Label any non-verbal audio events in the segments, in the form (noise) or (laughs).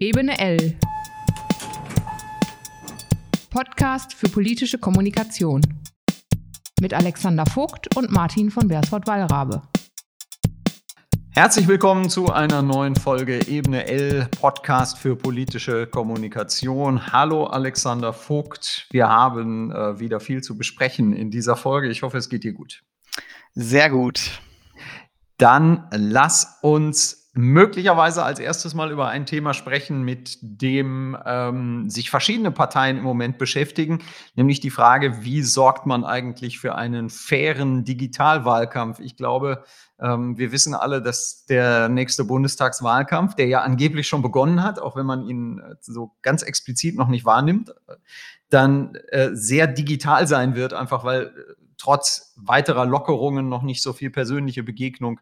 Ebene L. Podcast für politische Kommunikation. Mit Alexander Vogt und Martin von Bersford-Wallrabe. Herzlich willkommen zu einer neuen Folge Ebene L Podcast für politische Kommunikation. Hallo Alexander Vogt. Wir haben äh, wieder viel zu besprechen in dieser Folge. Ich hoffe, es geht dir gut. Sehr gut. Dann lass uns möglicherweise als erstes mal über ein Thema sprechen, mit dem ähm, sich verschiedene Parteien im Moment beschäftigen, nämlich die Frage, wie sorgt man eigentlich für einen fairen Digitalwahlkampf? Ich glaube, ähm, wir wissen alle, dass der nächste Bundestagswahlkampf, der ja angeblich schon begonnen hat, auch wenn man ihn äh, so ganz explizit noch nicht wahrnimmt, dann äh, sehr digital sein wird, einfach weil äh, trotz weiterer Lockerungen noch nicht so viel persönliche Begegnung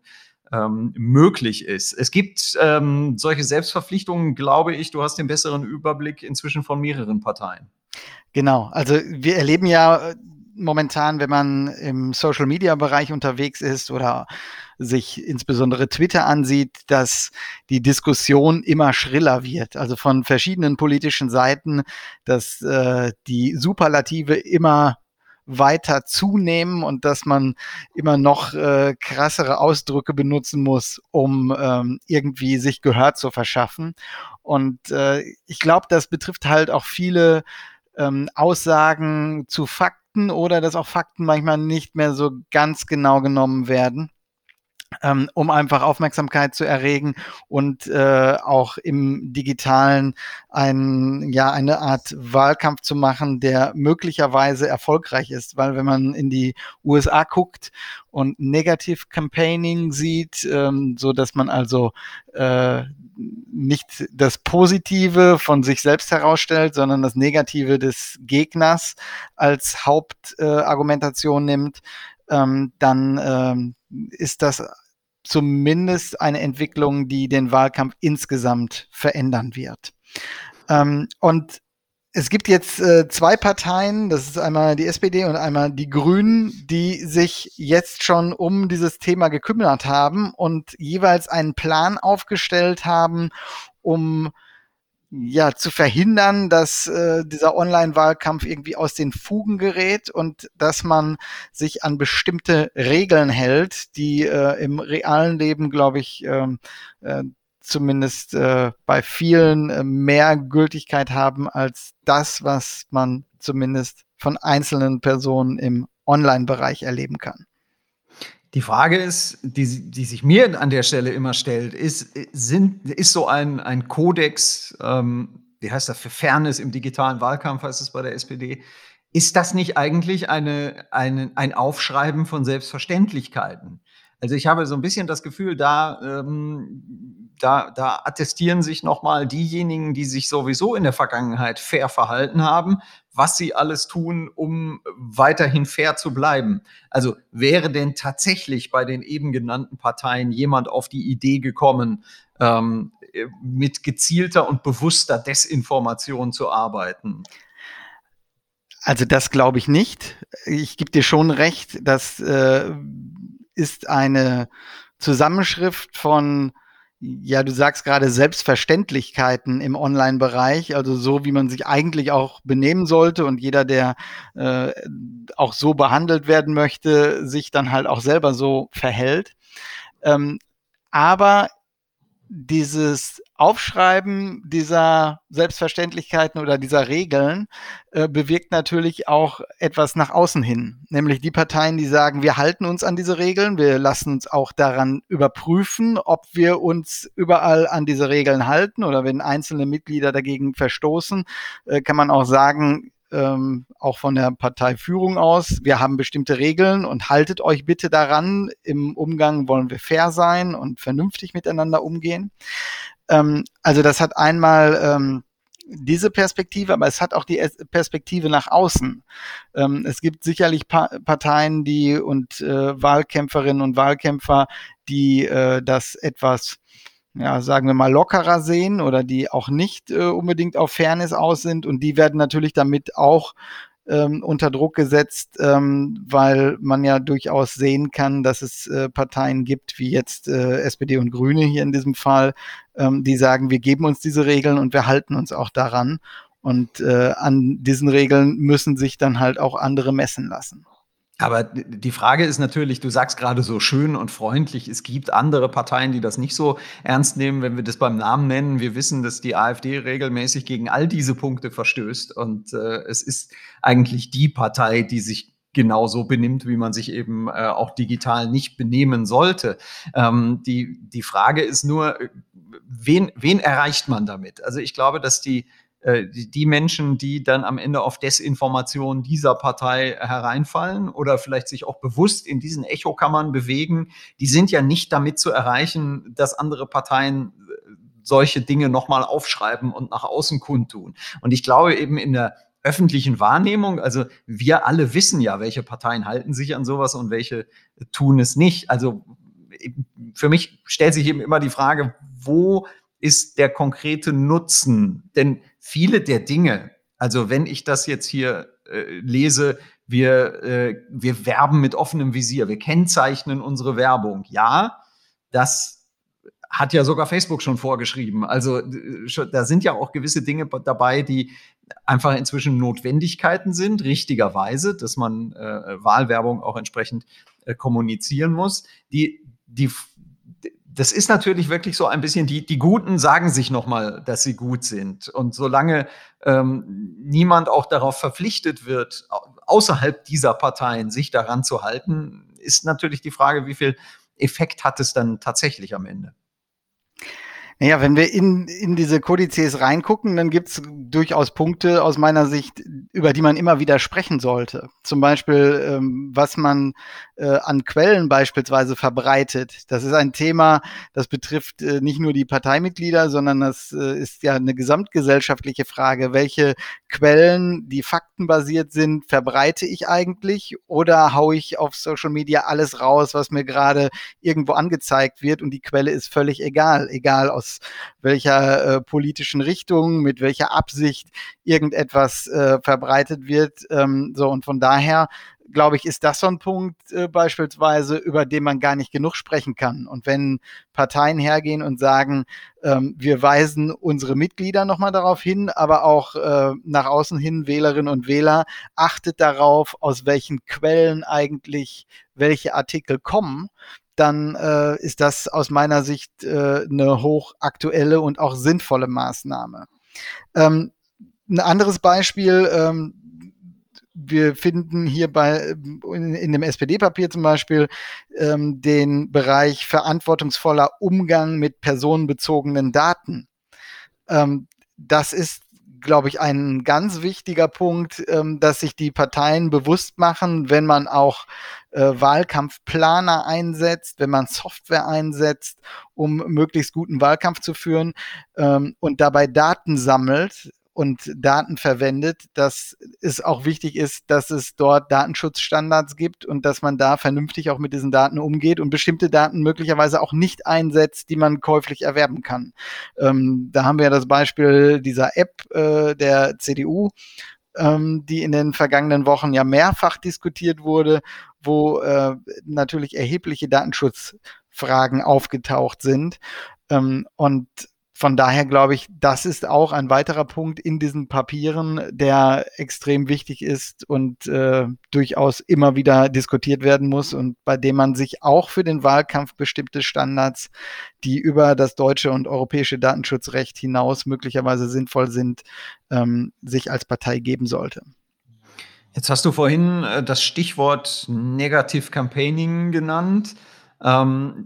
ähm, möglich ist. Es gibt ähm, solche Selbstverpflichtungen, glaube ich, du hast den besseren Überblick inzwischen von mehreren Parteien. Genau, also wir erleben ja äh, momentan, wenn man im Social-Media-Bereich unterwegs ist oder sich insbesondere Twitter ansieht, dass die Diskussion immer schriller wird. Also von verschiedenen politischen Seiten, dass äh, die Superlative immer weiter zunehmen und dass man immer noch äh, krassere Ausdrücke benutzen muss, um ähm, irgendwie sich Gehör zu verschaffen. Und äh, ich glaube, das betrifft halt auch viele ähm, Aussagen zu Fakten oder dass auch Fakten manchmal nicht mehr so ganz genau genommen werden ähm, um einfach Aufmerksamkeit zu erregen und äh, auch im digitalen ein, ja, eine Art Wahlkampf zu machen, der möglicherweise erfolgreich ist. Weil wenn man in die USA guckt und Negative Campaigning sieht, ähm, so dass man also äh, nicht das Positive von sich selbst herausstellt, sondern das Negative des Gegners als Hauptargumentation äh, nimmt, ähm, dann ähm, ist das zumindest eine Entwicklung, die den Wahlkampf insgesamt verändern wird. Ähm, und es gibt jetzt äh, zwei Parteien, das ist einmal die SPD und einmal die Grünen, die sich jetzt schon um dieses Thema gekümmert haben und jeweils einen Plan aufgestellt haben, um ja, zu verhindern, dass äh, dieser Online-Wahlkampf irgendwie aus den Fugen gerät und dass man sich an bestimmte Regeln hält, die äh, im realen Leben, glaube ich, ähm, äh, zumindest äh, bei vielen äh, mehr Gültigkeit haben als das, was man zumindest von einzelnen Personen im Online-Bereich erleben kann. Die Frage ist, die, die sich mir an der Stelle immer stellt, ist, sind, ist so ein, ein Kodex, ähm, wie heißt das, für Fairness im digitalen Wahlkampf heißt es bei der SPD, ist das nicht eigentlich eine, eine, ein Aufschreiben von Selbstverständlichkeiten? Also ich habe so ein bisschen das Gefühl, da, ähm, da, da attestieren sich nochmal diejenigen, die sich sowieso in der Vergangenheit fair verhalten haben, was sie alles tun, um weiterhin fair zu bleiben. Also wäre denn tatsächlich bei den eben genannten Parteien jemand auf die Idee gekommen, ähm, mit gezielter und bewusster Desinformation zu arbeiten? Also das glaube ich nicht. Ich gebe dir schon recht, dass äh, ist eine Zusammenschrift von, ja, du sagst gerade Selbstverständlichkeiten im Online-Bereich, also so, wie man sich eigentlich auch benehmen sollte und jeder, der äh, auch so behandelt werden möchte, sich dann halt auch selber so verhält. Ähm, aber dieses Aufschreiben dieser Selbstverständlichkeiten oder dieser Regeln äh, bewirkt natürlich auch etwas nach außen hin. Nämlich die Parteien, die sagen, wir halten uns an diese Regeln, wir lassen uns auch daran überprüfen, ob wir uns überall an diese Regeln halten oder wenn einzelne Mitglieder dagegen verstoßen, äh, kann man auch sagen, ähm, auch von der Parteiführung aus, wir haben bestimmte Regeln und haltet euch bitte daran. Im Umgang wollen wir fair sein und vernünftig miteinander umgehen. Ähm, also das hat einmal ähm, diese Perspektive, aber es hat auch die Perspektive nach außen. Ähm, es gibt sicherlich pa Parteien, die und äh, Wahlkämpferinnen und Wahlkämpfer, die äh, das etwas ja, sagen wir mal, lockerer sehen oder die auch nicht äh, unbedingt auf Fairness aus sind und die werden natürlich damit auch ähm, unter Druck gesetzt, ähm, weil man ja durchaus sehen kann, dass es äh, Parteien gibt, wie jetzt äh, SPD und Grüne hier in diesem Fall, ähm, die sagen, wir geben uns diese Regeln und wir halten uns auch daran. Und äh, an diesen Regeln müssen sich dann halt auch andere messen lassen. Aber die Frage ist natürlich, du sagst gerade so schön und freundlich, es gibt andere Parteien, die das nicht so ernst nehmen, wenn wir das beim Namen nennen. Wir wissen, dass die AfD regelmäßig gegen all diese Punkte verstößt. Und äh, es ist eigentlich die Partei, die sich genauso benimmt, wie man sich eben äh, auch digital nicht benehmen sollte. Ähm, die, die Frage ist nur, äh, wen, wen erreicht man damit? Also ich glaube, dass die äh, die, Menschen, die dann am Ende auf Desinformation dieser Partei hereinfallen oder vielleicht sich auch bewusst in diesen Echokammern bewegen, die sind ja nicht damit zu erreichen, dass andere Parteien äh, solche Dinge nochmal aufschreiben und nach außen kundtun. Und ich glaube eben in der öffentlichen Wahrnehmung, also wir alle wissen ja, welche Parteien halten sich an sowas und welche tun es nicht. Also für mich stellt sich eben immer die Frage, wo ist der konkrete Nutzen? Denn viele der Dinge, also wenn ich das jetzt hier äh, lese, wir, äh, wir werben mit offenem Visier, wir kennzeichnen unsere Werbung. Ja, das hat ja sogar Facebook schon vorgeschrieben. Also äh, da sind ja auch gewisse Dinge dabei, die einfach inzwischen Notwendigkeiten sind, richtigerweise, dass man äh, Wahlwerbung auch entsprechend äh, kommunizieren muss. Die, die das ist natürlich wirklich so ein bisschen, die, die Guten sagen sich nochmal, dass sie gut sind. Und solange ähm, niemand auch darauf verpflichtet wird, außerhalb dieser Parteien sich daran zu halten, ist natürlich die Frage, wie viel Effekt hat es dann tatsächlich am Ende. Naja, wenn wir in, in diese Kodizes reingucken, dann gibt's durchaus Punkte aus meiner Sicht, über die man immer wieder sprechen sollte. Zum Beispiel, ähm, was man äh, an Quellen beispielsweise verbreitet. Das ist ein Thema, das betrifft äh, nicht nur die Parteimitglieder, sondern das äh, ist ja eine gesamtgesellschaftliche Frage. Welche Quellen, die faktenbasiert sind, verbreite ich eigentlich oder haue ich auf Social Media alles raus, was mir gerade irgendwo angezeigt wird und die Quelle ist völlig egal, egal aus welcher äh, politischen Richtung, mit welcher Absicht irgendetwas äh, verbreitet wird. Ähm, so und von daher glaube ich, ist das so ein Punkt äh, beispielsweise, über den man gar nicht genug sprechen kann. Und wenn Parteien hergehen und sagen, ähm, wir weisen unsere Mitglieder nochmal darauf hin, aber auch äh, nach außen hin Wählerinnen und Wähler, achtet darauf, aus welchen Quellen eigentlich welche Artikel kommen, dann äh, ist das aus meiner Sicht äh, eine hochaktuelle und auch sinnvolle Maßnahme. Ähm, ein anderes Beispiel, ähm, wir finden hier bei in, in dem SPD-Papier zum Beispiel ähm, den Bereich verantwortungsvoller Umgang mit personenbezogenen Daten. Ähm, das ist glaube ich, ein ganz wichtiger Punkt, ähm, dass sich die Parteien bewusst machen, wenn man auch äh, Wahlkampfplaner einsetzt, wenn man Software einsetzt, um möglichst guten Wahlkampf zu führen ähm, und dabei Daten sammelt, und Daten verwendet, dass es auch wichtig ist, dass es dort Datenschutzstandards gibt und dass man da vernünftig auch mit diesen Daten umgeht und bestimmte Daten möglicherweise auch nicht einsetzt, die man käuflich erwerben kann. Ähm, da haben wir ja das Beispiel dieser App äh, der CDU, ähm, die in den vergangenen Wochen ja mehrfach diskutiert wurde, wo äh, natürlich erhebliche Datenschutzfragen aufgetaucht sind. Ähm, und von daher glaube ich, das ist auch ein weiterer Punkt in diesen Papieren, der extrem wichtig ist und äh, durchaus immer wieder diskutiert werden muss und bei dem man sich auch für den Wahlkampf bestimmte Standards, die über das deutsche und europäische Datenschutzrecht hinaus möglicherweise sinnvoll sind, ähm, sich als Partei geben sollte. Jetzt hast du vorhin äh, das Stichwort Negative Campaigning genannt. Ähm,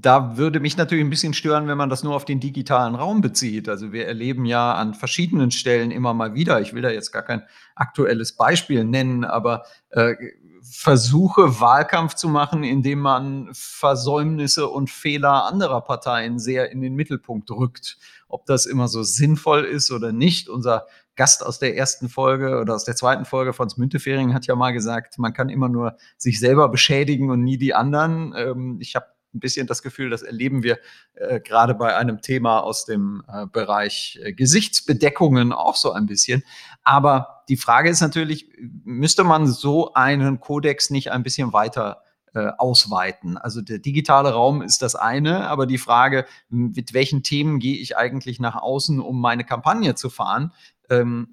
da würde mich natürlich ein bisschen stören, wenn man das nur auf den digitalen Raum bezieht. Also wir erleben ja an verschiedenen Stellen immer mal wieder, ich will da jetzt gar kein aktuelles Beispiel nennen, aber äh, Versuche, Wahlkampf zu machen, indem man Versäumnisse und Fehler anderer Parteien sehr in den Mittelpunkt rückt. Ob das immer so sinnvoll ist oder nicht. Unser Gast aus der ersten Folge oder aus der zweiten Folge von Müntefering hat ja mal gesagt, man kann immer nur sich selber beschädigen und nie die anderen. Ähm, ich habe ein bisschen das Gefühl, das erleben wir äh, gerade bei einem Thema aus dem äh, Bereich äh, Gesichtsbedeckungen auch so ein bisschen. Aber die Frage ist natürlich, müsste man so einen Kodex nicht ein bisschen weiter äh, ausweiten. Also der digitale Raum ist das eine, aber die Frage, mit welchen Themen gehe ich eigentlich nach außen, um meine Kampagne zu fahren, ähm,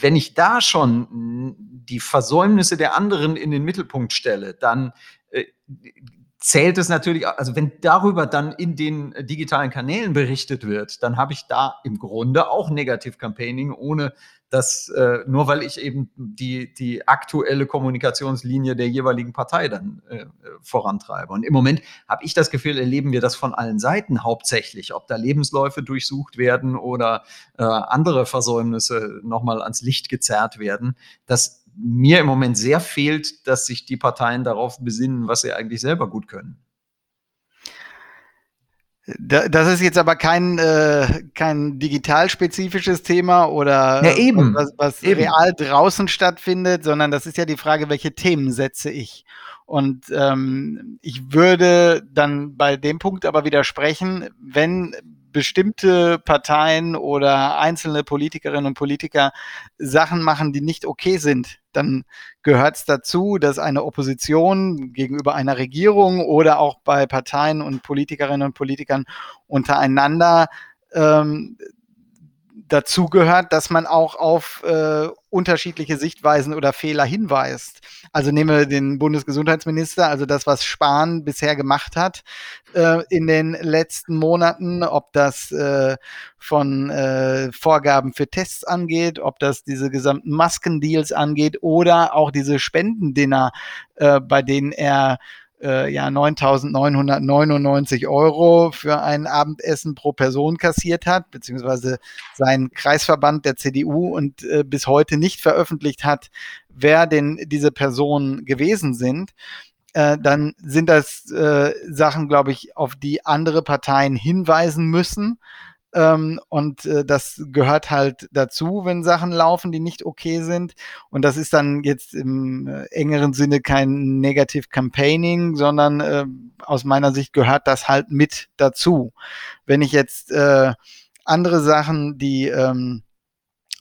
wenn ich da schon die Versäumnisse der anderen in den Mittelpunkt stelle, dann äh, zählt es natürlich, also wenn darüber dann in den digitalen Kanälen berichtet wird, dann habe ich da im Grunde auch Negative Campaigning, ohne dass äh, nur weil ich eben die, die aktuelle Kommunikationslinie der jeweiligen Partei dann äh, vorantreibe. Und im Moment habe ich das Gefühl, erleben wir das von allen Seiten hauptsächlich, ob da Lebensläufe durchsucht werden oder äh, andere Versäumnisse nochmal ans Licht gezerrt werden, dass mir im Moment sehr fehlt, dass sich die Parteien darauf besinnen, was sie eigentlich selber gut können. Das ist jetzt aber kein, äh, kein digitalspezifisches Thema oder ja, eben. was, was eben. real draußen stattfindet, sondern das ist ja die Frage, welche Themen setze ich. Und ähm, ich würde dann bei dem Punkt aber widersprechen, wenn bestimmte Parteien oder einzelne Politikerinnen und Politiker Sachen machen, die nicht okay sind, dann gehört es dazu, dass eine Opposition gegenüber einer Regierung oder auch bei Parteien und Politikerinnen und Politikern untereinander ähm, dazu gehört, dass man auch auf äh, unterschiedliche Sichtweisen oder Fehler hinweist. Also nehme den Bundesgesundheitsminister, also das, was Spahn bisher gemacht hat äh, in den letzten Monaten, ob das äh, von äh, Vorgaben für Tests angeht, ob das diese gesamten Maskendeals angeht oder auch diese Spendendinner, äh, bei denen er äh, ja 9.999 Euro für ein Abendessen pro Person kassiert hat, beziehungsweise sein Kreisverband der CDU und äh, bis heute nicht veröffentlicht hat, wer denn diese Personen gewesen sind. Äh, dann sind das äh, Sachen, glaube ich, auf die andere Parteien hinweisen müssen. Ähm, und äh, das gehört halt dazu, wenn Sachen laufen, die nicht okay sind. Und das ist dann jetzt im äh, engeren Sinne kein Negative Campaigning, sondern äh, aus meiner Sicht gehört das halt mit dazu. Wenn ich jetzt äh, andere Sachen, die ähm,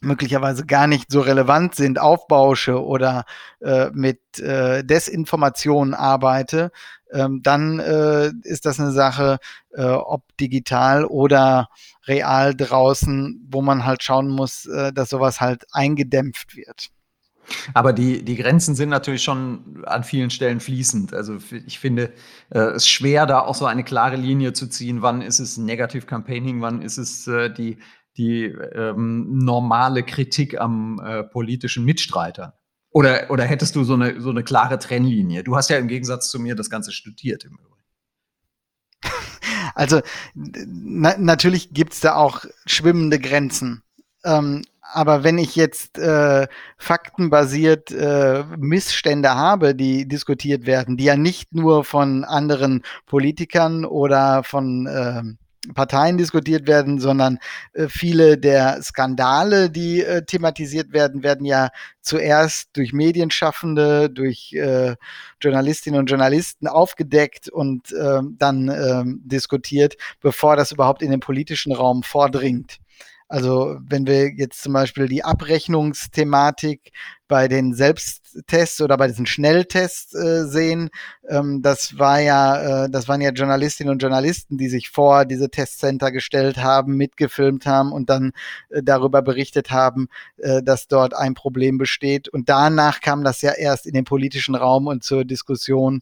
möglicherweise gar nicht so relevant sind, aufbausche oder äh, mit äh, Desinformation arbeite, ähm, dann äh, ist das eine Sache, äh, ob digital oder real draußen, wo man halt schauen muss, äh, dass sowas halt eingedämpft wird. Aber die, die Grenzen sind natürlich schon an vielen Stellen fließend. Also ich finde äh, es schwer, da auch so eine klare Linie zu ziehen. Wann ist es Negative Campaigning, wann ist es äh, die, die ähm, normale Kritik am äh, politischen Mitstreiter? Oder, oder hättest du so eine, so eine klare Trennlinie? Du hast ja im Gegensatz zu mir das Ganze studiert im Übrigen. (laughs) Also na, natürlich gibt es da auch schwimmende Grenzen. Ähm, aber wenn ich jetzt äh, faktenbasiert äh, Missstände habe, die diskutiert werden, die ja nicht nur von anderen Politikern oder von äh, Parteien diskutiert werden, sondern äh, viele der Skandale, die äh, thematisiert werden, werden ja zuerst durch Medienschaffende, durch äh, Journalistinnen und Journalisten aufgedeckt und ähm, dann ähm, diskutiert, bevor das überhaupt in den politischen Raum vordringt. Also wenn wir jetzt zum Beispiel die Abrechnungsthematik bei den Selbsttests oder bei diesen Schnelltests äh, sehen, ähm, das war ja, äh, das waren ja Journalistinnen und Journalisten, die sich vor diese Testcenter gestellt haben, mitgefilmt haben und dann äh, darüber berichtet haben, äh, dass dort ein Problem besteht. Und danach kam das ja erst in den politischen Raum und zur Diskussion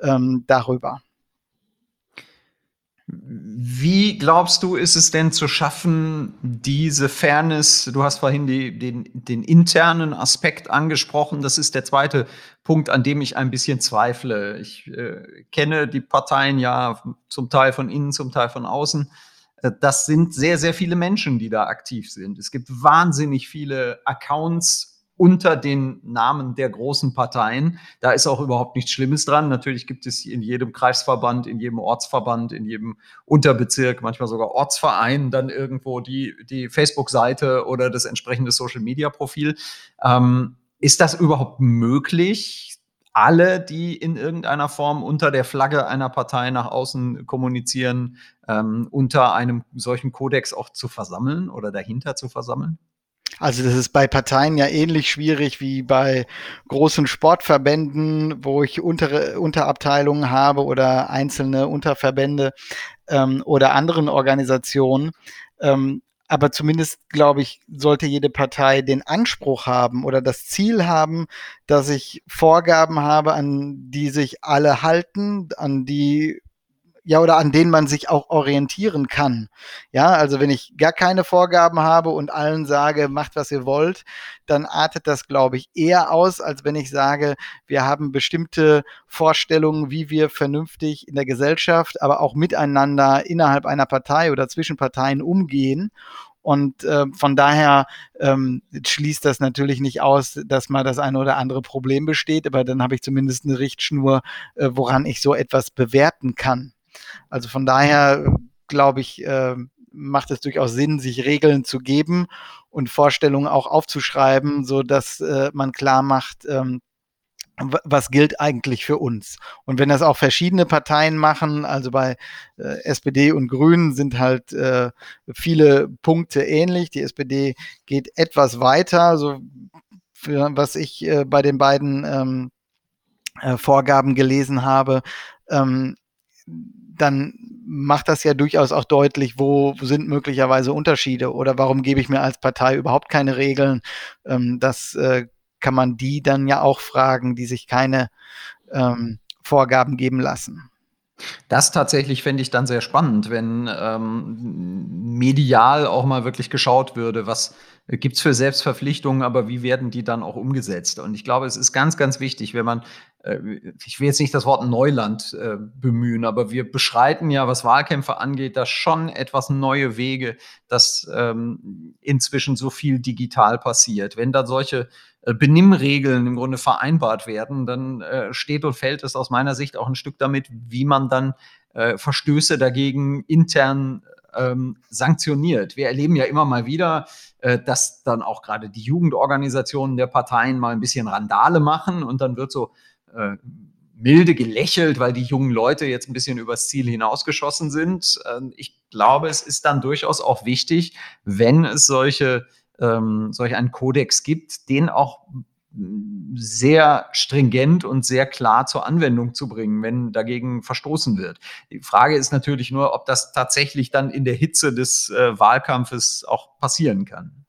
ähm, darüber. Wie glaubst du, ist es denn zu schaffen, diese Fairness, du hast vorhin die, den, den, internen Aspekt angesprochen, das ist der zweite Punkt, an dem ich ein bisschen zweifle. Ich äh, kenne die Parteien ja zum Teil von innen, zum Teil von außen. Äh, das sind sehr, sehr viele Menschen, die da aktiv sind. Es gibt wahnsinnig viele Accounts unter den Namen der großen Parteien. Da ist auch überhaupt nichts Schlimmes dran. Natürlich gibt es in jedem Kreisverband, in jedem Ortsverband, in jedem Unterbezirk, manchmal sogar Ortsverein dann irgendwo die, die Facebook-Seite oder das entsprechende Social-Media-Profil. Ähm, ist das überhaupt möglich? alle, die in irgendeiner Form unter der Flagge einer Partei nach außen kommunizieren, ähm, unter einem solchen Kodex auch zu versammeln oder dahinter zu versammeln? Also das ist bei Parteien ja ähnlich schwierig wie bei großen Sportverbänden, wo ich untere Unterabteilungen habe oder einzelne Unterverbände ähm, oder anderen Organisationen. Ähm, aber zumindest, glaube ich, sollte jede Partei den Anspruch haben oder das Ziel haben, dass ich Vorgaben habe, an die sich alle halten, an die ja, oder an denen man sich auch orientieren kann. Ja, also wenn ich gar keine Vorgaben habe und allen sage, macht was ihr wollt, dann artet das, glaube ich, eher aus, als wenn ich sage, wir haben bestimmte Vorstellungen, wie wir vernünftig in der Gesellschaft, aber auch miteinander innerhalb einer Partei oder zwischen Parteien umgehen. Und äh, von daher ähm, schließt das natürlich nicht aus, dass mal das eine oder andere Problem besteht, aber dann habe ich zumindest eine Richtschnur, äh, woran ich so etwas bewerten kann. Also von daher glaube ich, äh, macht es durchaus Sinn, sich Regeln zu geben und Vorstellungen auch aufzuschreiben, so dass äh, man klar macht, ähm, was gilt eigentlich für uns? Und wenn das auch verschiedene Parteien machen, also bei äh, SPD und Grünen sind halt äh, viele Punkte ähnlich. Die SPD geht etwas weiter, so für, was ich äh, bei den beiden ähm, äh, Vorgaben gelesen habe. Ähm, dann macht das ja durchaus auch deutlich, wo sind möglicherweise Unterschiede oder warum gebe ich mir als Partei überhaupt keine Regeln. Ähm, das äh, kann man die dann ja auch fragen, die sich keine ähm, Vorgaben geben lassen. Das tatsächlich fände ich dann sehr spannend, wenn ähm, medial auch mal wirklich geschaut würde, was gibt es für Selbstverpflichtungen, aber wie werden die dann auch umgesetzt? Und ich glaube, es ist ganz, ganz wichtig, wenn man, äh, ich will jetzt nicht das Wort Neuland äh, bemühen, aber wir beschreiten ja, was Wahlkämpfe angeht, da schon etwas neue Wege, dass ähm, inzwischen so viel digital passiert. Wenn da solche Benimmregeln im Grunde vereinbart werden, dann äh, steht und fällt es aus meiner Sicht auch ein Stück damit, wie man dann äh, Verstöße dagegen intern ähm, sanktioniert. Wir erleben ja immer mal wieder, äh, dass dann auch gerade die Jugendorganisationen der Parteien mal ein bisschen Randale machen und dann wird so äh, milde gelächelt, weil die jungen Leute jetzt ein bisschen übers Ziel hinausgeschossen sind. Ähm, ich glaube, es ist dann durchaus auch wichtig, wenn es solche ähm, solch einen Kodex gibt, den auch sehr stringent und sehr klar zur Anwendung zu bringen, wenn dagegen verstoßen wird. Die Frage ist natürlich nur, ob das tatsächlich dann in der Hitze des äh, Wahlkampfes auch passieren kann.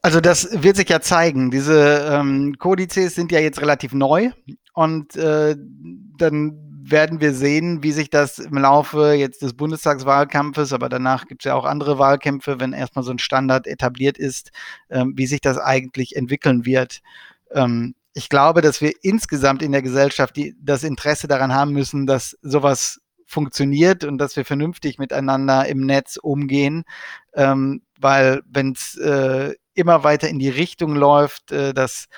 Also das wird sich ja zeigen. Diese ähm, Kodizes sind ja jetzt relativ neu und äh, dann werden wir sehen, wie sich das im Laufe jetzt des Bundestagswahlkampfes, aber danach gibt es ja auch andere Wahlkämpfe, wenn erstmal so ein Standard etabliert ist, ähm, wie sich das eigentlich entwickeln wird. Ähm, ich glaube, dass wir insgesamt in der Gesellschaft die, das Interesse daran haben müssen, dass sowas funktioniert und dass wir vernünftig miteinander im Netz umgehen, ähm, weil wenn es äh, immer weiter in die Richtung läuft, äh, dass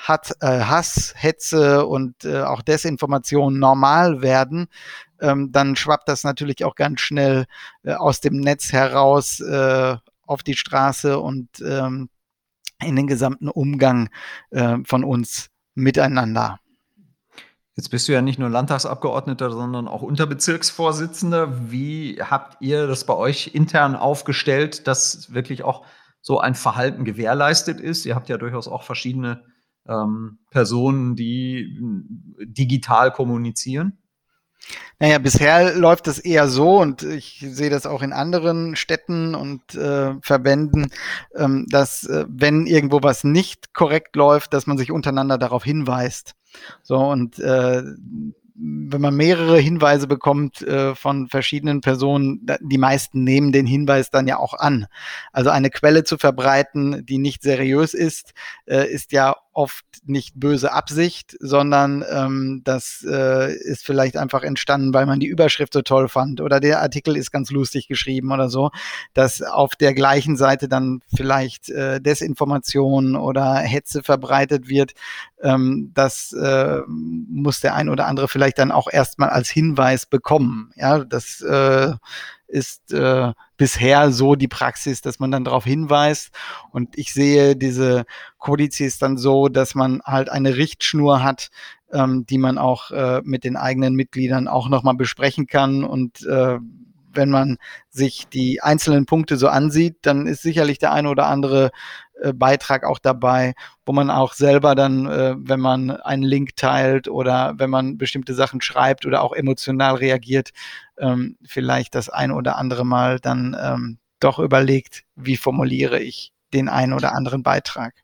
hat, äh, Hass, Hetze und äh, auch Desinformation normal werden, ähm, dann schwappt das natürlich auch ganz schnell äh, aus dem Netz heraus äh, auf die Straße und ähm, in den gesamten Umgang äh, von uns miteinander. Jetzt bist du ja nicht nur Landtagsabgeordneter, sondern auch Unterbezirksvorsitzender. Wie habt ihr das bei euch intern aufgestellt, dass wirklich auch so ein Verhalten gewährleistet ist? Ihr habt ja durchaus auch verschiedene ähm, Personen, die digital kommunizieren? Naja, bisher läuft es eher so und ich sehe das auch in anderen Städten und äh, Verbänden, ähm, dass äh, wenn irgendwo was nicht korrekt läuft, dass man sich untereinander darauf hinweist. So und äh, wenn man mehrere Hinweise bekommt äh, von verschiedenen Personen, die meisten nehmen den Hinweis dann ja auch an. Also eine Quelle zu verbreiten, die nicht seriös ist, äh, ist ja oft nicht böse Absicht, sondern ähm, das äh, ist vielleicht einfach entstanden, weil man die Überschrift so toll fand oder der Artikel ist ganz lustig geschrieben oder so, dass auf der gleichen Seite dann vielleicht äh, Desinformation oder Hetze verbreitet wird. Ähm, das äh, muss der ein oder andere vielleicht dann auch erstmal als Hinweis bekommen. Ja, das äh, ist äh, bisher so die Praxis, dass man dann darauf hinweist. Und ich sehe diese Kodizes dann so, dass man halt eine Richtschnur hat, ähm, die man auch äh, mit den eigenen Mitgliedern auch nochmal besprechen kann und äh, wenn man sich die einzelnen Punkte so ansieht, dann ist sicherlich der eine oder andere Beitrag auch dabei, wo man auch selber dann, äh, wenn man einen Link teilt oder wenn man bestimmte Sachen schreibt oder auch emotional reagiert, ähm, vielleicht das ein oder andere Mal dann ähm, doch überlegt, wie formuliere ich den einen oder anderen Beitrag.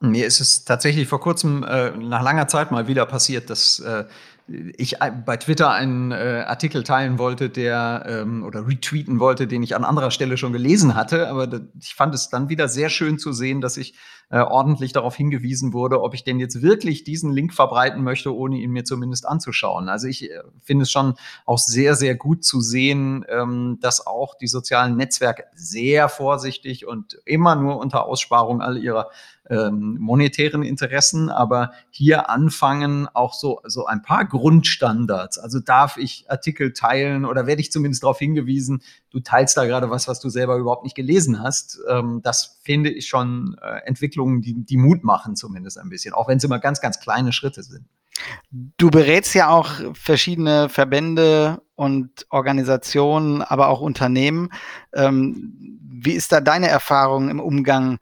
Mir ist es tatsächlich vor kurzem äh, nach langer Zeit mal wieder passiert, dass äh, ich bei Twitter einen äh, Artikel teilen wollte, der ähm, oder retweeten wollte, den ich an anderer Stelle schon gelesen hatte. Aber ich fand es dann wieder sehr schön zu sehen, dass ich äh, ordentlich darauf hingewiesen wurde, ob ich denn jetzt wirklich diesen Link verbreiten möchte, ohne ihn mir zumindest anzuschauen. Also ich äh, finde es schon auch sehr, sehr gut zu sehen, ähm, dass auch die sozialen Netzwerke sehr vorsichtig und immer nur unter Aussparung all ihrer ähm, monetären Interessen, aber hier anfangen auch so, so ein paar Grundstandards. Also darf ich Artikel teilen oder werde ich zumindest darauf hingewiesen, du teilst da gerade was, was du selber überhaupt nicht gelesen hast. Ähm, das finde ich schon äh, Entwicklungen, die, die Mut machen zumindest ein bisschen, auch wenn es immer ganz, ganz kleine Schritte sind. Du berätst ja auch verschiedene Verbände und Organisationen, aber auch Unternehmen. Ähm, wie ist da deine Erfahrung im Umgang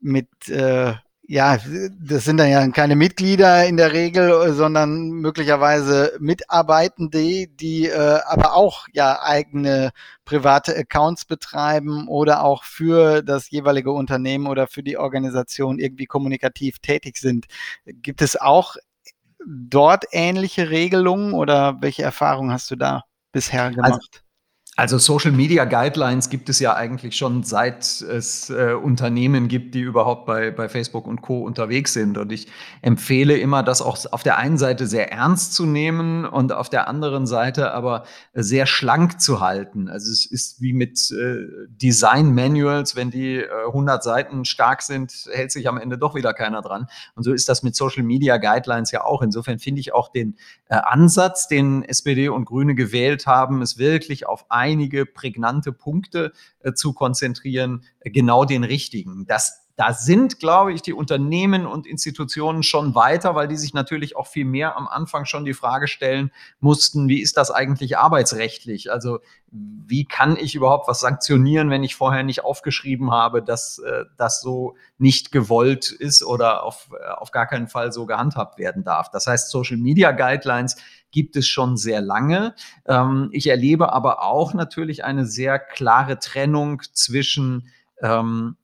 mit, äh, ja, das sind dann ja keine Mitglieder in der Regel, sondern möglicherweise Mitarbeitende, die äh, aber auch ja eigene private Accounts betreiben oder auch für das jeweilige Unternehmen oder für die Organisation irgendwie kommunikativ tätig sind. Gibt es auch dort ähnliche Regelungen oder welche Erfahrungen hast du da bisher also gemacht? Also also Social Media Guidelines gibt es ja eigentlich schon seit es äh, Unternehmen gibt, die überhaupt bei, bei Facebook und Co. unterwegs sind. Und ich empfehle immer, das auch auf der einen Seite sehr ernst zu nehmen und auf der anderen Seite aber sehr schlank zu halten. Also es ist wie mit äh, Design Manuals, wenn die äh, 100 Seiten stark sind, hält sich am Ende doch wieder keiner dran. Und so ist das mit Social Media Guidelines ja auch. Insofern finde ich auch den äh, Ansatz, den SPD und Grüne gewählt haben, es wirklich auf ein einige prägnante Punkte äh, zu konzentrieren, äh, genau den richtigen. Das da sind, glaube ich, die Unternehmen und Institutionen schon weiter, weil die sich natürlich auch viel mehr am Anfang schon die Frage stellen mussten, wie ist das eigentlich arbeitsrechtlich? Also wie kann ich überhaupt was sanktionieren, wenn ich vorher nicht aufgeschrieben habe, dass äh, das so nicht gewollt ist oder auf, äh, auf gar keinen Fall so gehandhabt werden darf. Das heißt, Social Media Guidelines gibt es schon sehr lange. Ähm, ich erlebe aber auch natürlich eine sehr klare Trennung zwischen ähm,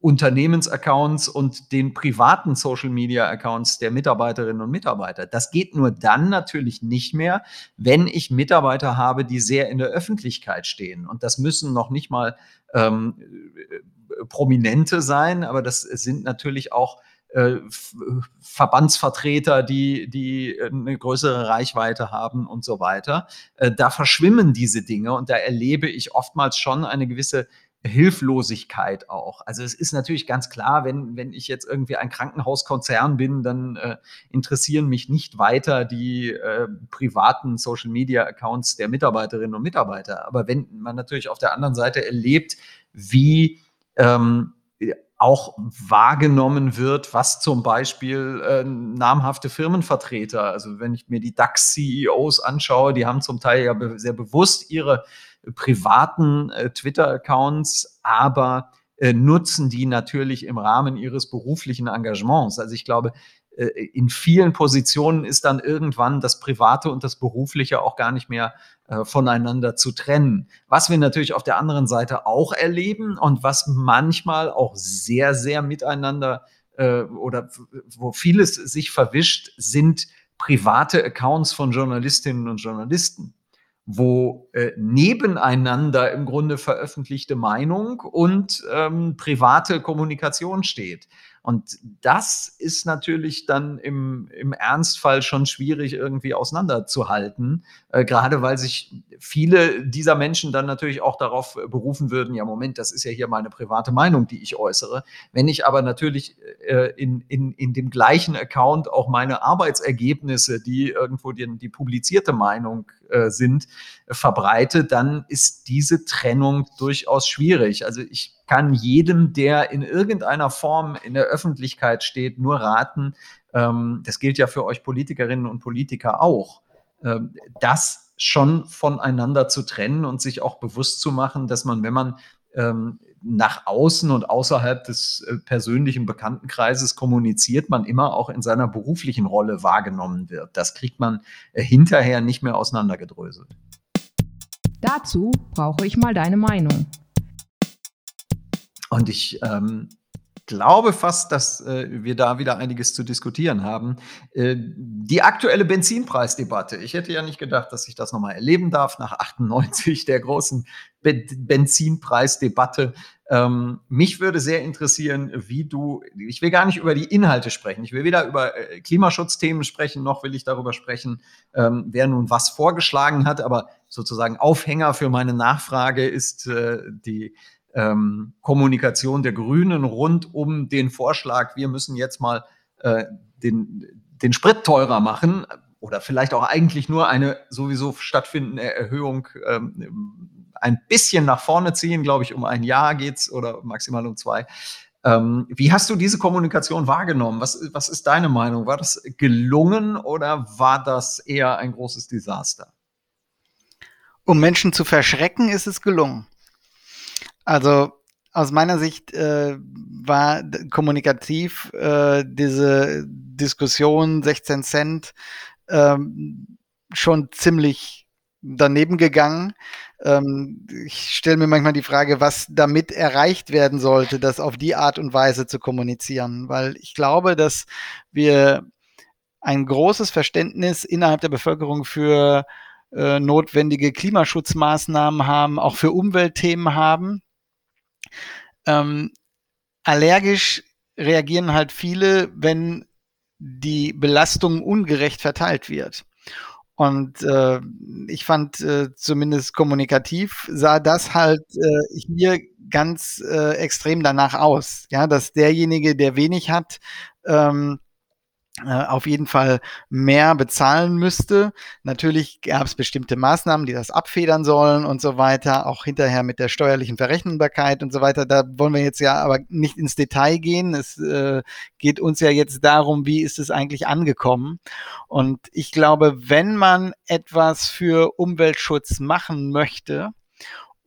Unternehmensaccounts und den privaten Social Media Accounts der Mitarbeiterinnen und Mitarbeiter. Das geht nur dann natürlich nicht mehr, wenn ich Mitarbeiter habe, die sehr in der Öffentlichkeit stehen. Und das müssen noch nicht mal ähm, Prominente sein, aber das sind natürlich auch äh, Verbandsvertreter, die, die eine größere Reichweite haben und so weiter. Äh, da verschwimmen diese Dinge und da erlebe ich oftmals schon eine gewisse Hilflosigkeit auch. Also es ist natürlich ganz klar, wenn, wenn ich jetzt irgendwie ein Krankenhauskonzern bin, dann äh, interessieren mich nicht weiter die äh, privaten Social-Media-Accounts der Mitarbeiterinnen und Mitarbeiter. Aber wenn man natürlich auf der anderen Seite erlebt, wie ähm, auch wahrgenommen wird, was zum Beispiel äh, namhafte Firmenvertreter, also wenn ich mir die DAX-CEOs anschaue, die haben zum Teil ja be sehr bewusst ihre privaten äh, Twitter-Accounts, aber äh, nutzen die natürlich im Rahmen ihres beruflichen Engagements. Also ich glaube, in vielen Positionen ist dann irgendwann das Private und das Berufliche auch gar nicht mehr äh, voneinander zu trennen. Was wir natürlich auf der anderen Seite auch erleben und was manchmal auch sehr, sehr miteinander äh, oder wo vieles sich verwischt, sind private Accounts von Journalistinnen und Journalisten wo äh, nebeneinander im Grunde veröffentlichte Meinung und ähm, private Kommunikation steht. Und das ist natürlich dann im, im Ernstfall schon schwierig irgendwie auseinanderzuhalten, äh, gerade weil sich viele dieser Menschen dann natürlich auch darauf berufen würden, ja Moment, das ist ja hier meine private Meinung, die ich äußere. Wenn ich aber natürlich äh, in, in, in dem gleichen Account auch meine Arbeitsergebnisse, die irgendwo die, die publizierte Meinung äh, sind, äh, verbreite, dann ist diese Trennung durchaus schwierig. Also ich kann jedem, der in irgendeiner Form in der Öffentlichkeit steht, nur raten, ähm, das gilt ja für euch Politikerinnen und Politiker auch, ähm, das schon voneinander zu trennen und sich auch bewusst zu machen, dass man, wenn man ähm, nach außen und außerhalb des äh, persönlichen Bekanntenkreises kommuniziert, man immer auch in seiner beruflichen Rolle wahrgenommen wird. Das kriegt man äh, hinterher nicht mehr auseinandergedröselt. Dazu brauche ich mal deine Meinung. Und ich ähm, glaube fast, dass äh, wir da wieder einiges zu diskutieren haben. Äh, die aktuelle Benzinpreisdebatte. Ich hätte ja nicht gedacht, dass ich das nochmal erleben darf nach 98 der großen Be Benzinpreisdebatte. Ähm, mich würde sehr interessieren, wie du, ich will gar nicht über die Inhalte sprechen. Ich will weder über äh, Klimaschutzthemen sprechen, noch will ich darüber sprechen, ähm, wer nun was vorgeschlagen hat. Aber sozusagen Aufhänger für meine Nachfrage ist äh, die ähm, Kommunikation der Grünen rund um den Vorschlag, wir müssen jetzt mal äh, den, den Sprit teurer machen oder vielleicht auch eigentlich nur eine sowieso stattfindende Erhöhung ähm, ein bisschen nach vorne ziehen, glaube ich, um ein Jahr geht's oder maximal um zwei. Ähm, wie hast du diese Kommunikation wahrgenommen? Was, was ist deine Meinung? War das gelungen oder war das eher ein großes Desaster? Um Menschen zu verschrecken, ist es gelungen. Also aus meiner Sicht äh, war kommunikativ äh, diese Diskussion 16 Cent ähm, schon ziemlich daneben gegangen. Ähm, ich stelle mir manchmal die Frage, was damit erreicht werden sollte, das auf die Art und Weise zu kommunizieren, weil ich glaube, dass wir ein großes Verständnis innerhalb der Bevölkerung für äh, notwendige Klimaschutzmaßnahmen haben, auch für Umweltthemen haben ähm, allergisch reagieren halt viele, wenn die Belastung ungerecht verteilt wird. Und äh, ich fand äh, zumindest kommunikativ sah das halt äh, hier ganz äh, extrem danach aus, ja, dass derjenige, der wenig hat, ähm, äh, auf jeden Fall mehr bezahlen müsste. Natürlich gab es bestimmte Maßnahmen, die das abfedern sollen und so weiter, auch hinterher mit der steuerlichen Verrechnbarkeit und so weiter. Da wollen wir jetzt ja aber nicht ins Detail gehen. Es äh, geht uns ja jetzt darum, wie ist es eigentlich angekommen. Und ich glaube, wenn man etwas für Umweltschutz machen möchte,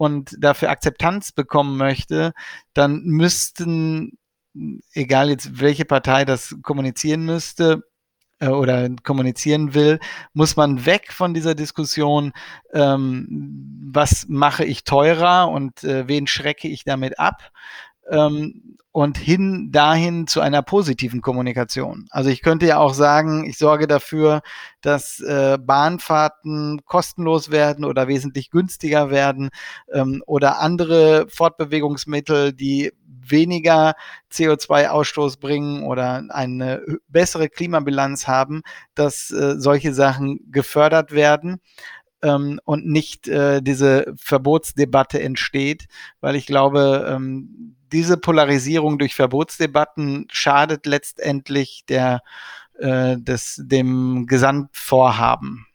und dafür Akzeptanz bekommen möchte, dann müssten egal jetzt welche Partei das kommunizieren müsste äh, oder kommunizieren will, muss man weg von dieser Diskussion, ähm, was mache ich teurer und äh, wen schrecke ich damit ab, ähm, und hin dahin zu einer positiven Kommunikation. Also ich könnte ja auch sagen, ich sorge dafür, dass äh, Bahnfahrten kostenlos werden oder wesentlich günstiger werden ähm, oder andere Fortbewegungsmittel, die weniger CO2-Ausstoß bringen oder eine bessere Klimabilanz haben, dass äh, solche Sachen gefördert werden ähm, und nicht äh, diese Verbotsdebatte entsteht, weil ich glaube, ähm, diese Polarisierung durch Verbotsdebatten schadet letztendlich der, äh, des, dem Gesamtvorhaben.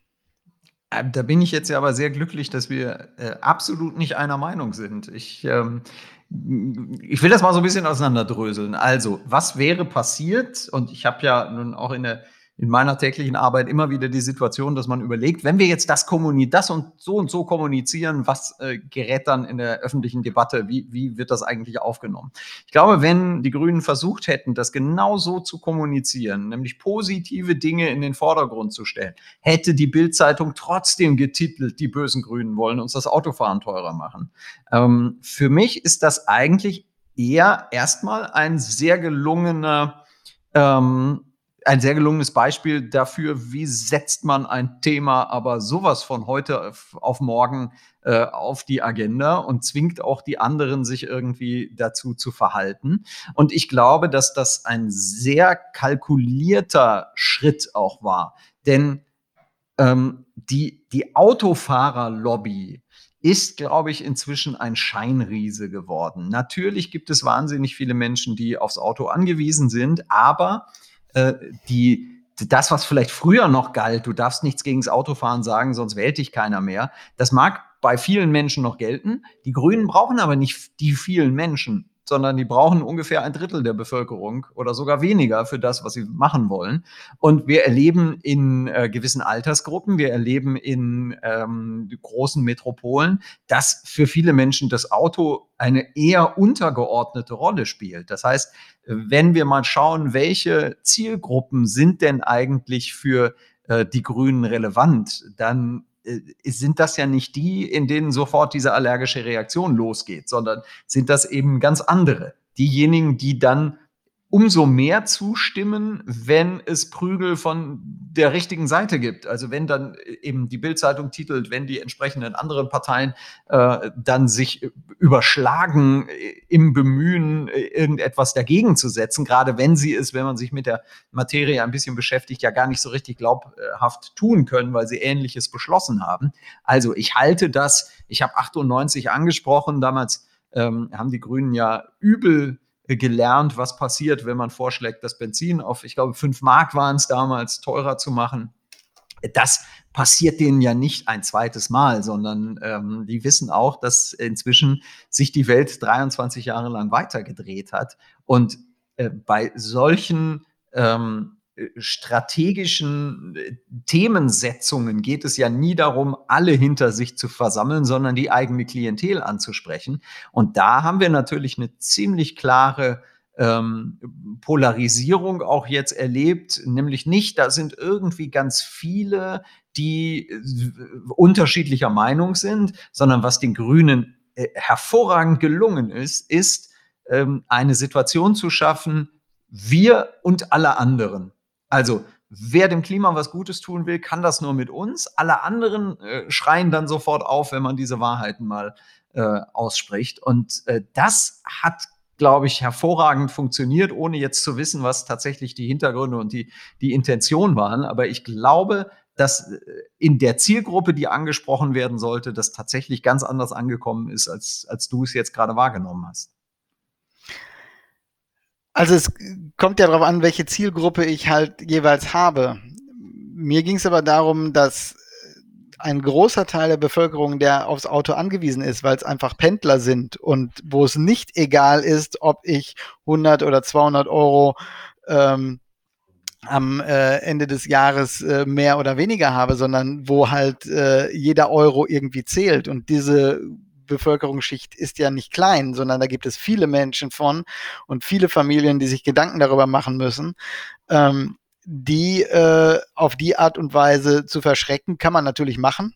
Äh, da bin ich jetzt ja aber sehr glücklich, dass wir äh, absolut nicht einer Meinung sind. Ich, ähm, ich will das mal so ein bisschen auseinanderdröseln. Also, was wäre passiert? Und ich habe ja nun auch in der in meiner täglichen Arbeit immer wieder die Situation, dass man überlegt, wenn wir jetzt das kommunizieren, das und so und so kommunizieren, was äh, gerät dann in der öffentlichen Debatte? Wie, wie wird das eigentlich aufgenommen? Ich glaube, wenn die Grünen versucht hätten, das genau so zu kommunizieren, nämlich positive Dinge in den Vordergrund zu stellen, hätte die Bildzeitung trotzdem getitelt, die bösen Grünen wollen uns das Autofahren teurer machen. Ähm, für mich ist das eigentlich eher erstmal ein sehr gelungener ähm, ein sehr gelungenes Beispiel dafür, wie setzt man ein Thema aber sowas von heute auf morgen äh, auf die Agenda und zwingt auch die anderen, sich irgendwie dazu zu verhalten. Und ich glaube, dass das ein sehr kalkulierter Schritt auch war. Denn ähm, die, die Autofahrerlobby ist, glaube ich, inzwischen ein Scheinriese geworden. Natürlich gibt es wahnsinnig viele Menschen, die aufs Auto angewiesen sind, aber äh, die, das, was vielleicht früher noch galt, du darfst nichts gegen das Autofahren sagen, sonst wählt dich keiner mehr, das mag bei vielen Menschen noch gelten. Die Grünen brauchen aber nicht die vielen Menschen sondern die brauchen ungefähr ein Drittel der Bevölkerung oder sogar weniger für das, was sie machen wollen. Und wir erleben in äh, gewissen Altersgruppen, wir erleben in ähm, großen Metropolen, dass für viele Menschen das Auto eine eher untergeordnete Rolle spielt. Das heißt, wenn wir mal schauen, welche Zielgruppen sind denn eigentlich für äh, die Grünen relevant, dann sind das ja nicht die, in denen sofort diese allergische Reaktion losgeht, sondern sind das eben ganz andere. Diejenigen, die dann umso mehr zustimmen, wenn es Prügel von der richtigen Seite gibt. Also wenn dann eben die Bildzeitung titelt, wenn die entsprechenden anderen Parteien äh, dann sich überschlagen im Bemühen, irgendetwas dagegen zu setzen, gerade wenn sie es, wenn man sich mit der Materie ein bisschen beschäftigt, ja gar nicht so richtig glaubhaft tun können, weil sie Ähnliches beschlossen haben. Also ich halte das, ich habe 98 angesprochen, damals ähm, haben die Grünen ja übel gelernt, was passiert, wenn man vorschlägt, das Benzin auf, ich glaube, fünf Mark waren es damals, teurer zu machen. Das passiert denen ja nicht ein zweites Mal, sondern ähm, die wissen auch, dass inzwischen sich die Welt 23 Jahre lang weitergedreht hat. Und äh, bei solchen ähm, strategischen äh, Themensetzungen geht es ja nie darum, alle hinter sich zu versammeln, sondern die eigene Klientel anzusprechen. Und da haben wir natürlich eine ziemlich klare ähm, Polarisierung auch jetzt erlebt, nämlich nicht, da sind irgendwie ganz viele, die äh, unterschiedlicher Meinung sind, sondern was den Grünen äh, hervorragend gelungen ist, ist ähm, eine Situation zu schaffen, wir und alle anderen. Also, wer dem Klima was Gutes tun will, kann das nur mit uns. Alle anderen äh, schreien dann sofort auf, wenn man diese Wahrheiten mal äh, ausspricht. Und äh, das hat, glaube ich, hervorragend funktioniert, ohne jetzt zu wissen, was tatsächlich die Hintergründe und die, die Intention waren. Aber ich glaube, dass äh, in der Zielgruppe, die angesprochen werden sollte, das tatsächlich ganz anders angekommen ist, als, als du es jetzt gerade wahrgenommen hast. Also es kommt ja darauf an, welche Zielgruppe ich halt jeweils habe. Mir ging es aber darum, dass ein großer Teil der Bevölkerung, der aufs Auto angewiesen ist, weil es einfach Pendler sind und wo es nicht egal ist, ob ich 100 oder 200 Euro ähm, am äh, Ende des Jahres äh, mehr oder weniger habe, sondern wo halt äh, jeder Euro irgendwie zählt. Und diese Bevölkerungsschicht ist ja nicht klein, sondern da gibt es viele Menschen von und viele Familien, die sich Gedanken darüber machen müssen. Ähm, die äh, auf die Art und Weise zu verschrecken, kann man natürlich machen.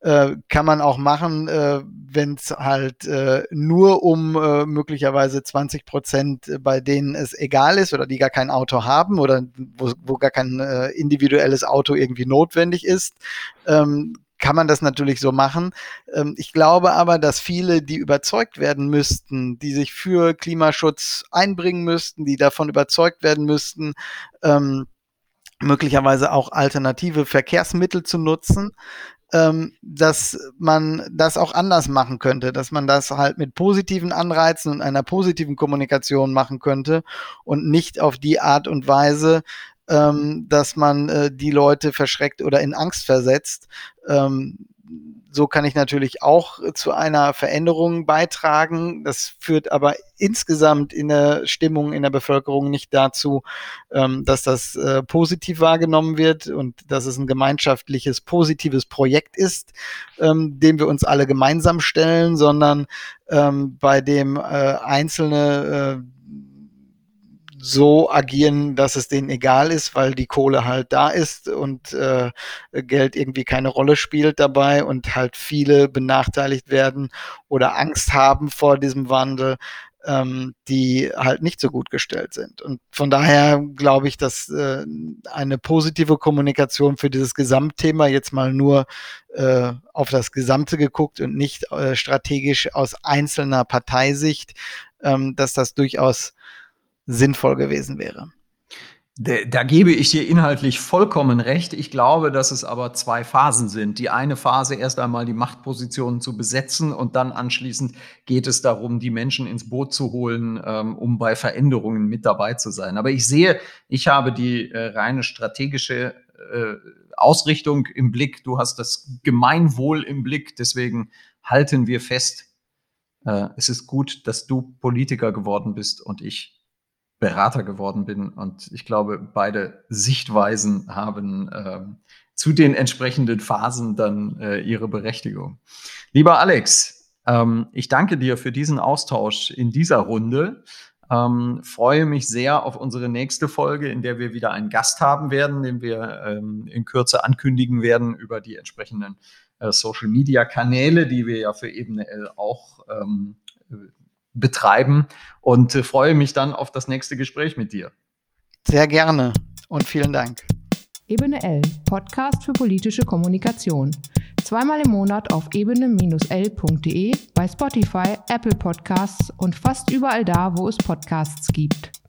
Äh, kann man auch machen, äh, wenn es halt äh, nur um äh, möglicherweise 20 Prozent, bei denen es egal ist oder die gar kein Auto haben oder wo, wo gar kein äh, individuelles Auto irgendwie notwendig ist, ähm, kann man das natürlich so machen. Ähm, ich glaube aber, dass viele, die überzeugt werden müssten, die sich für Klimaschutz einbringen müssten, die davon überzeugt werden müssten, ähm, möglicherweise auch alternative Verkehrsmittel zu nutzen, ähm, dass man das auch anders machen könnte, dass man das halt mit positiven Anreizen und einer positiven Kommunikation machen könnte und nicht auf die Art und Weise, ähm, dass man äh, die Leute verschreckt oder in Angst versetzt. Ähm, so kann ich natürlich auch zu einer Veränderung beitragen. Das führt aber insgesamt in der Stimmung in der Bevölkerung nicht dazu, ähm, dass das äh, positiv wahrgenommen wird und dass es ein gemeinschaftliches, positives Projekt ist, ähm, dem wir uns alle gemeinsam stellen, sondern ähm, bei dem äh, einzelne äh, so agieren, dass es denen egal ist, weil die Kohle halt da ist und äh, Geld irgendwie keine Rolle spielt dabei und halt viele benachteiligt werden oder Angst haben vor diesem Wandel. ähm, die halt nicht so gut gestellt sind. Und von daher glaube ich, dass äh, eine positive Kommunikation für dieses Gesamtthema jetzt mal nur äh, auf das Gesamte geguckt und nicht äh, strategisch aus einzelner Parteisicht, ähm, dass das durchaus sinnvoll gewesen wäre. Da, gebe ich dir inhaltlich vollkommen recht. Ich glaube, dass es aber zwei Phasen sind. Die eine Phase erst einmal die Machtpositionen zu besetzen und dann anschließend geht es darum, die Menschen ins Boot zu holen, ähm, um bei Veränderungen mit dabei zu sein. Aber ich sehe, ich habe die äh, reine strategische äh, Ausrichtung im Blick. Du hast das Gemeinwohl im Blick. Deswegen halten wir fest, äh, es ist gut, dass du Politiker geworden bist und ich Berater geworden bin. Und ich glaube, beide Sichtweisen haben äh, zu den entsprechenden Phasen dann äh, ihre Berechtigung. Lieber Alex, ähm, ich danke dir für diesen Austausch in dieser Runde. Ähm, freue mich sehr auf unsere nächste Folge, in der wir wieder einen Gast haben werden, den wir ähm, in Kürze ankündigen werden über die entsprechenden äh, Social Media Kanäle, die wir ja für Ebene L auch ähm, betreiben und äh, freue mich dann auf das nächste Gespräch mit dir. Sehr gerne und vielen Dank. Ebene L, Podcast für politische Kommunikation. Zweimal im Monat auf ebene-l.de, bei Spotify, Apple Podcasts und fast überall da, wo es Podcasts gibt.